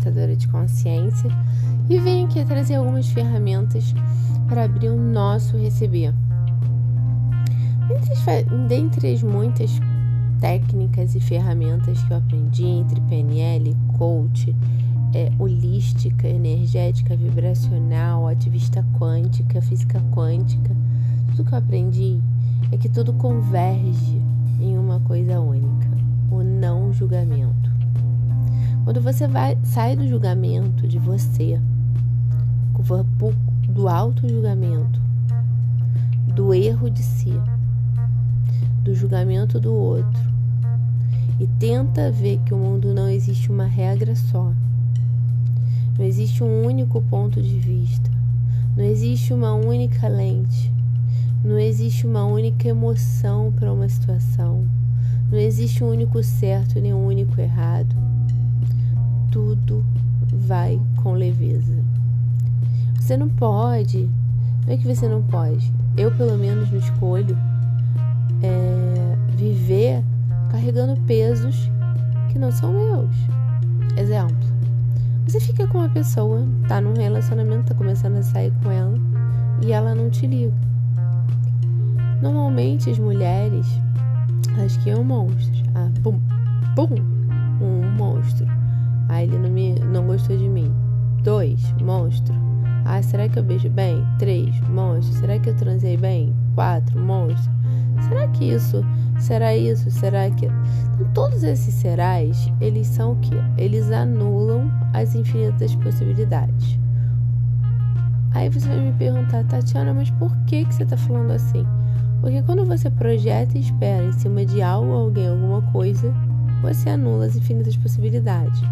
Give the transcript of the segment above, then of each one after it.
facilitadora de consciência, e venho aqui trazer algumas ferramentas para abrir o nosso receber. Dentre as, dentre as muitas técnicas e ferramentas que eu aprendi entre PNL, coach, é, holística, energética, vibracional, ativista quântica, física quântica, tudo que eu aprendi é que tudo converge em uma coisa única: o não julgamento. Quando você vai, sai do julgamento de você, do auto-julgamento, do erro de si, do julgamento do outro, e tenta ver que o mundo não existe uma regra só, não existe um único ponto de vista, não existe uma única lente, não existe uma única emoção para uma situação. Não existe um único certo nem um único errado. Tudo vai com leveza. Você não pode. Não é que você não pode. Eu, pelo menos, não escolho é, viver carregando pesos que não são meus. Exemplo. Você fica com uma pessoa, tá num relacionamento, tá começando a sair com ela e ela não te liga. Normalmente as mulheres elas criam monstros. Ah, pum, pum, um monstro. Ah, ele não, me, não gostou de mim. Dois, monstro. Ah, será que eu beijo bem? Três, monstro. Será que eu transei bem? Quatro, monstro. Será que isso? Será isso? Será que. Então, todos esses serais, eles são o quê? Eles anulam as infinitas possibilidades. Aí você vai me perguntar, Tatiana, mas por que, que você está falando assim? Porque quando você projeta e espera em cima de algo, alguém, alguma coisa, você anula as infinitas possibilidades.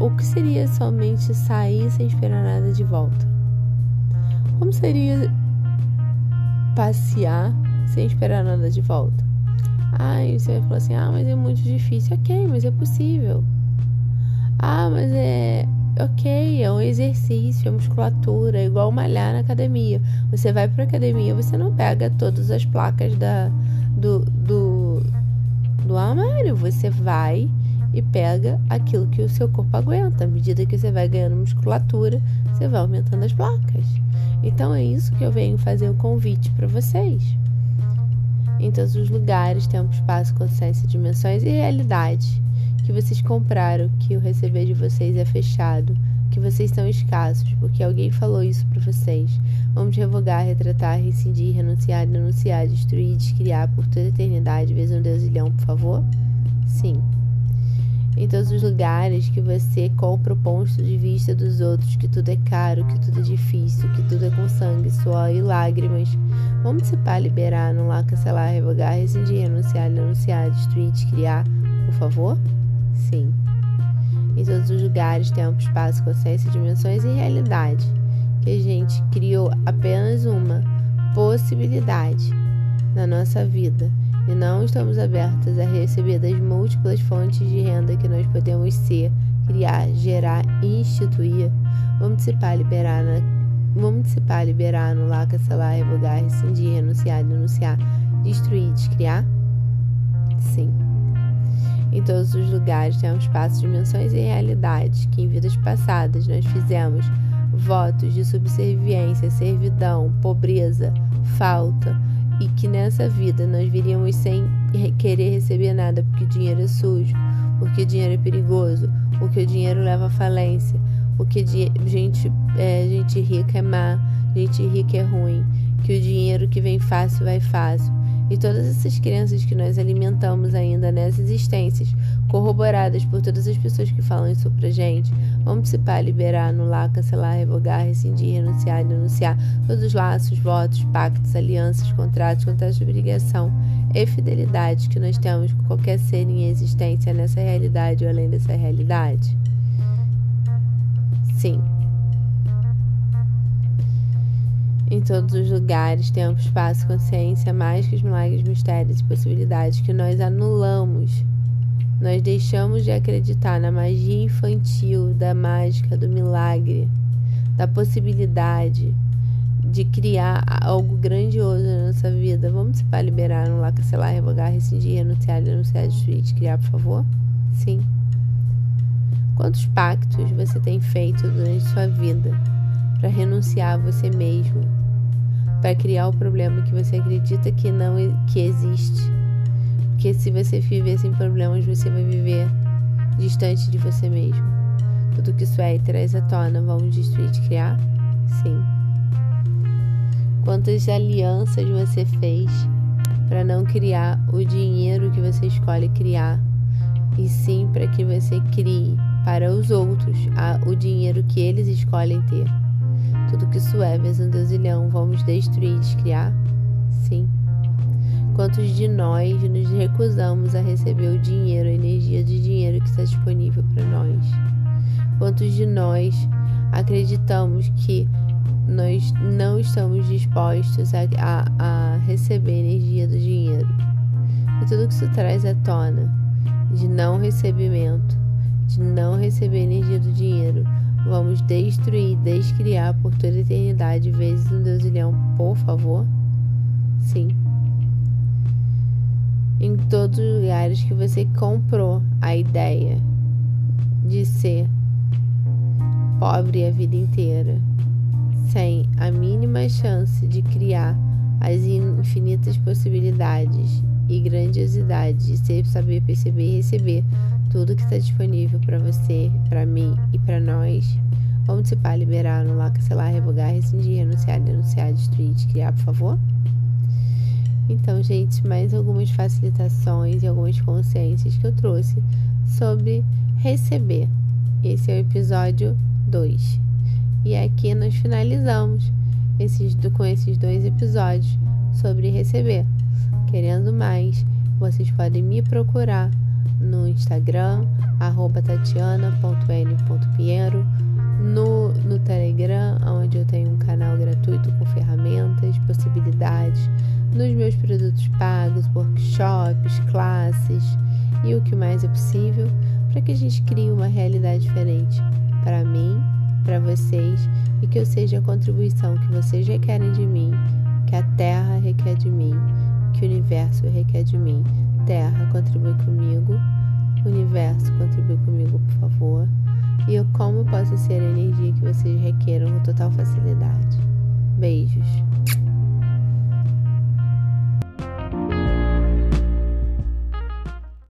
O que seria somente sair sem esperar nada de volta? Como seria passear sem esperar nada de volta? E você vai falar assim: ah, mas é muito difícil. Ok, mas é possível. Ah, mas é ok, é um exercício, é musculatura, é igual malhar na academia. Você vai para academia, você não pega todas as placas da, do, do, do armário, você vai e pega aquilo que o seu corpo aguenta. À medida que você vai ganhando musculatura, você vai aumentando as placas. Então é isso que eu venho fazer o convite para vocês. Em todos os lugares, tempo, espaço, consciência, dimensões e realidade que vocês compraram, que o receber de vocês é fechado, que vocês são escassos, porque alguém falou isso para vocês. Vamos revogar, retratar, rescindir, renunciar, denunciar, destruir, descriar por toda a eternidade, vezes um deusilhão, por favor? Sim. Em todos os lugares que você compra o ponto de vista dos outros, que tudo é caro, que tudo é difícil, que tudo é com sangue, suor e lágrimas. Vamos dissipar, liberar, anular, cancelar, revogar, rescindir, renunciar, denunciar, destruir, descriar, por favor? Sim. Em todos os lugares, tempo, espaço, consciência, dimensões e realidade, que a gente criou apenas uma possibilidade na nossa vida e não estamos abertos a receber das múltiplas fontes de renda que nós podemos ser, criar, gerar e instituir, vamos dissipar, liberar, vamos dissipar, liberar, anular, cancelar, revogar, rescindir, renunciar, denunciar, destruir, descriar? Sim. Em todos os lugares temos espaços, dimensões e realidades que em vidas passadas nós fizemos votos de subserviência, servidão, pobreza, falta e que nessa vida nós viríamos sem querer receber nada porque o dinheiro é sujo, porque o dinheiro é perigoso, porque o dinheiro leva à falência, porque gente, é, gente rica é má, gente rica é ruim, que o dinheiro que vem fácil vai fácil. E todas essas crenças que nós alimentamos ainda nessas existências, corroboradas por todas as pessoas que falam isso pra gente, vamos participar, liberar, anular, cancelar, revogar, rescindir, renunciar, denunciar todos os laços, votos, pactos, alianças, contratos, contratos de obrigação e fidelidade que nós temos com qualquer ser em existência nessa realidade ou além dessa realidade? Sim. Em todos os lugares, tempo, espaço, consciência, mágicas, milagres, mistérios e possibilidades que nós anulamos. Nós deixamos de acreditar na magia infantil, da mágica, do milagre, da possibilidade de criar algo grandioso na nossa vida. Vamos se para liberar, anular, cancelar, revogar, rescindir, renunciar, denunciar, destruir, criar, por favor? Sim. Quantos pactos você tem feito durante sua vida para renunciar a você mesmo, para criar o problema que você acredita que não que existe? Porque se você viver sem problemas, você vai viver distante de você mesmo. Tudo que isso é e traz à tona, vamos destruir de criar? Sim. Quantas alianças você fez para não criar o dinheiro que você escolhe criar, e sim para que você crie para os outros a, o dinheiro que eles escolhem ter? Tudo que isso é, vezes um deusilhão, vamos destruir e descriar? Sim. Quantos de nós nos recusamos a receber o dinheiro, a energia de dinheiro que está disponível para nós? Quantos de nós acreditamos que nós não estamos dispostos a, a, a receber energia do dinheiro? E tudo que isso traz à tona de não recebimento, de não receber energia do dinheiro, vamos destruir, descriar por toda a eternidade vezes um deusilhão, por favor? Sim em todos os lugares que você comprou a ideia de ser pobre a vida inteira, sem a mínima chance de criar as infinitas possibilidades e grandiosidade de ser, saber perceber e receber tudo que está disponível para você, para mim e para nós. Vamos dissipar, liberar, anular, cancelar, revogar, rescindir, renunciar, denunciar, destruir, criar, por favor? Então, gente, mais algumas facilitações e algumas consciências que eu trouxe sobre receber. Esse é o episódio 2. E aqui nós finalizamos esses, com esses dois episódios sobre receber. Querendo mais, vocês podem me procurar no Instagram, tatiana.n.pinheiro, no, no Telegram, onde eu tenho um canal gratuito com ferramentas, possibilidades nos meus produtos pagos, workshops, classes e o que mais é possível para que a gente crie uma realidade diferente para mim, para vocês e que eu seja a contribuição que vocês requerem de mim, que a Terra requer de mim, que o universo requer de mim. Terra, contribui comigo. Universo, contribui comigo, por favor. E eu como posso ser a energia que vocês requeram com total facilidade. Beijos.